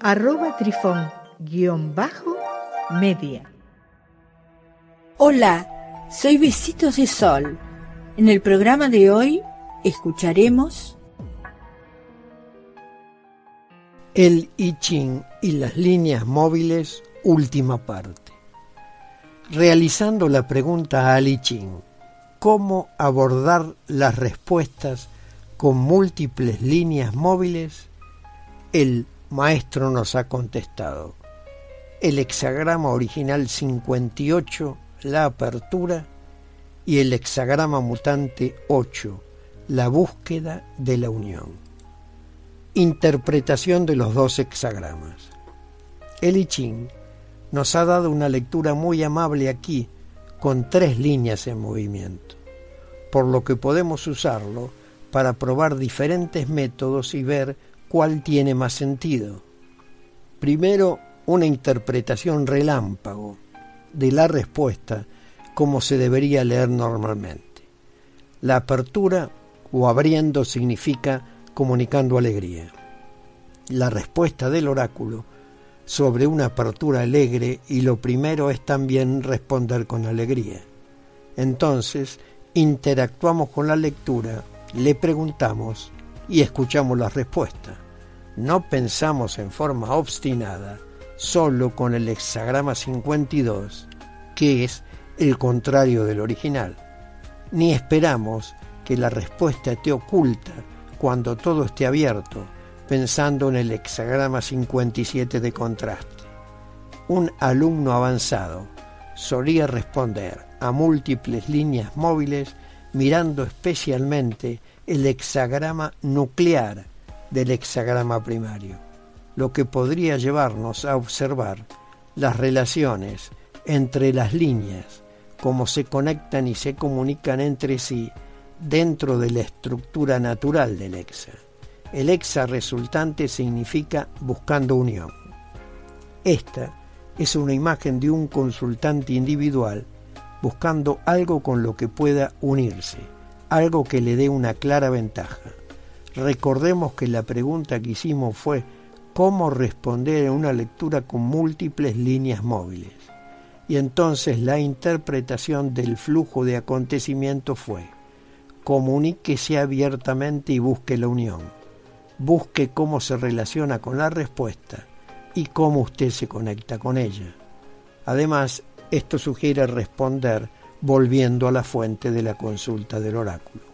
arroba trifón-media. Hola, soy Besitos de Sol. En el programa de hoy escucharemos el I Ching y las líneas móviles, última parte. Realizando la pregunta al I Ching, ¿cómo abordar las respuestas con múltiples líneas móviles? El maestro nos ha contestado. El hexagrama original 58, la apertura, y el hexagrama mutante 8, la búsqueda de la unión. Interpretación de los dos hexagramas. El I Ching nos ha dado una lectura muy amable aquí, con tres líneas en movimiento, por lo que podemos usarlo para probar diferentes métodos y ver cuál tiene más sentido. Primero, una interpretación relámpago de la respuesta como se debería leer normalmente. La apertura o abriendo significa comunicando alegría. La respuesta del oráculo sobre una apertura alegre y lo primero es también responder con alegría. Entonces, interactuamos con la lectura, le preguntamos y escuchamos la respuesta. No pensamos en forma obstinada solo con el hexagrama 52, que es el contrario del original, ni esperamos que la respuesta esté oculta cuando todo esté abierto, pensando en el hexagrama 57 de contraste. Un alumno avanzado solía responder a múltiples líneas móviles mirando especialmente el hexagrama nuclear del hexagrama primario, lo que podría llevarnos a observar las relaciones entre las líneas, cómo se conectan y se comunican entre sí dentro de la estructura natural del hexa. El hexa resultante significa buscando unión. Esta es una imagen de un consultante individual buscando algo con lo que pueda unirse, algo que le dé una clara ventaja. Recordemos que la pregunta que hicimos fue cómo responder en una lectura con múltiples líneas móviles. Y entonces la interpretación del flujo de acontecimientos fue comuníquese abiertamente y busque la unión. Busque cómo se relaciona con la respuesta y cómo usted se conecta con ella. Además, esto sugiere responder volviendo a la fuente de la consulta del oráculo.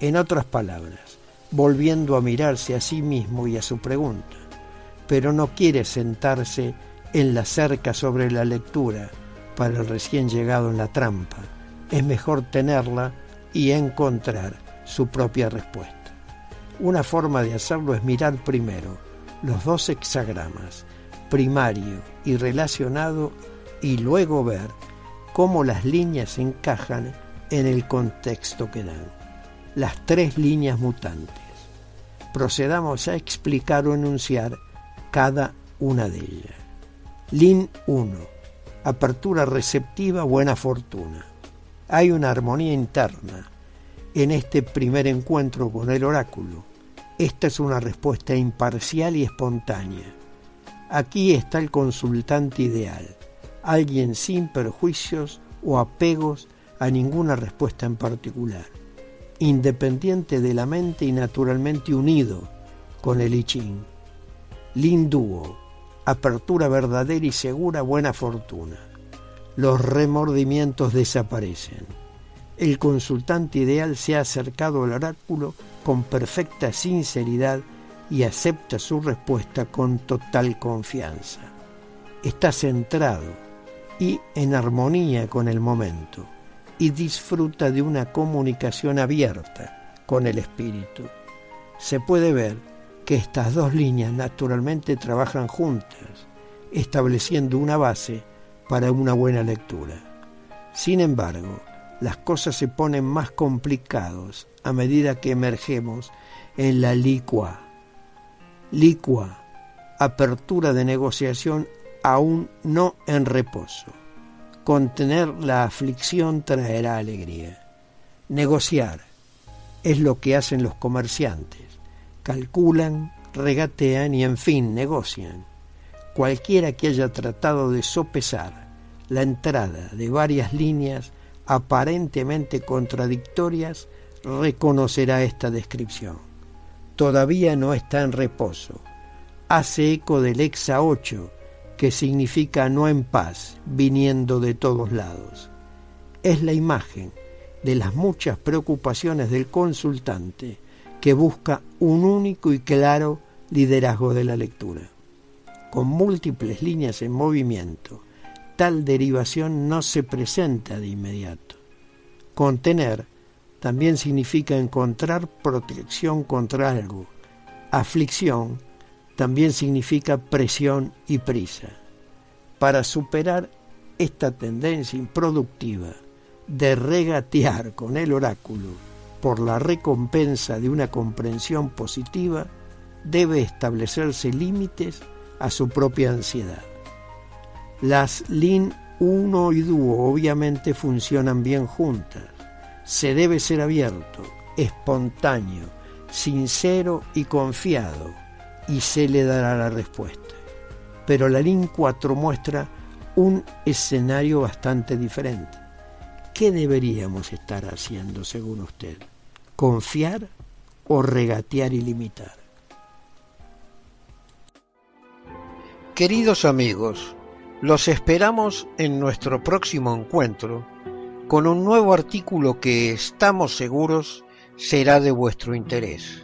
En otras palabras, volviendo a mirarse a sí mismo y a su pregunta, pero no quiere sentarse en la cerca sobre la lectura para el recién llegado en la trampa. Es mejor tenerla y encontrar su propia respuesta. Una forma de hacerlo es mirar primero los dos hexagramas, primario y relacionado, y luego ver cómo las líneas encajan en el contexto que dan. Las tres líneas mutantes. Procedamos a explicar o enunciar cada una de ellas. Lin 1. Apertura receptiva, buena fortuna. Hay una armonía interna en este primer encuentro con el oráculo. Esta es una respuesta imparcial y espontánea. Aquí está el consultante ideal, alguien sin perjuicios o apegos a ninguna respuesta en particular, independiente de la mente y naturalmente unido con el I Ching. Linduo, apertura verdadera y segura, buena fortuna. Los remordimientos desaparecen. El consultante ideal se ha acercado al oráculo con perfecta sinceridad y acepta su respuesta con total confianza. Está centrado y en armonía con el momento y disfruta de una comunicación abierta con el espíritu. Se puede ver que estas dos líneas naturalmente trabajan juntas. estableciendo una base para una buena lectura. Sin embargo, las cosas se ponen más complicados a medida que emergemos en la licua. Licua, apertura de negociación aún no en reposo. Contener la aflicción traerá alegría. Negociar es lo que hacen los comerciantes. Calculan, regatean y en fin negocian. Cualquiera que haya tratado de sopesar la entrada de varias líneas aparentemente contradictorias reconocerá esta descripción. Todavía no está en reposo. Hace eco del exa 8, que significa no en paz, viniendo de todos lados. Es la imagen de las muchas preocupaciones del consultante que busca un único y claro liderazgo de la lectura. Con múltiples líneas en movimiento, tal derivación no se presenta de inmediato. Contener también significa encontrar protección contra algo. Aflicción también significa presión y prisa. Para superar esta tendencia improductiva de regatear con el oráculo por la recompensa de una comprensión positiva, debe establecerse límites a su propia ansiedad. Las LIN 1 y dúo obviamente funcionan bien juntas. Se debe ser abierto, espontáneo, sincero y confiado, y se le dará la respuesta. Pero la LIN 4 muestra un escenario bastante diferente. ¿Qué deberíamos estar haciendo según usted? ¿Confiar o regatear y limitar? Queridos amigos, los esperamos en nuestro próximo encuentro con un nuevo artículo que estamos seguros será de vuestro interés.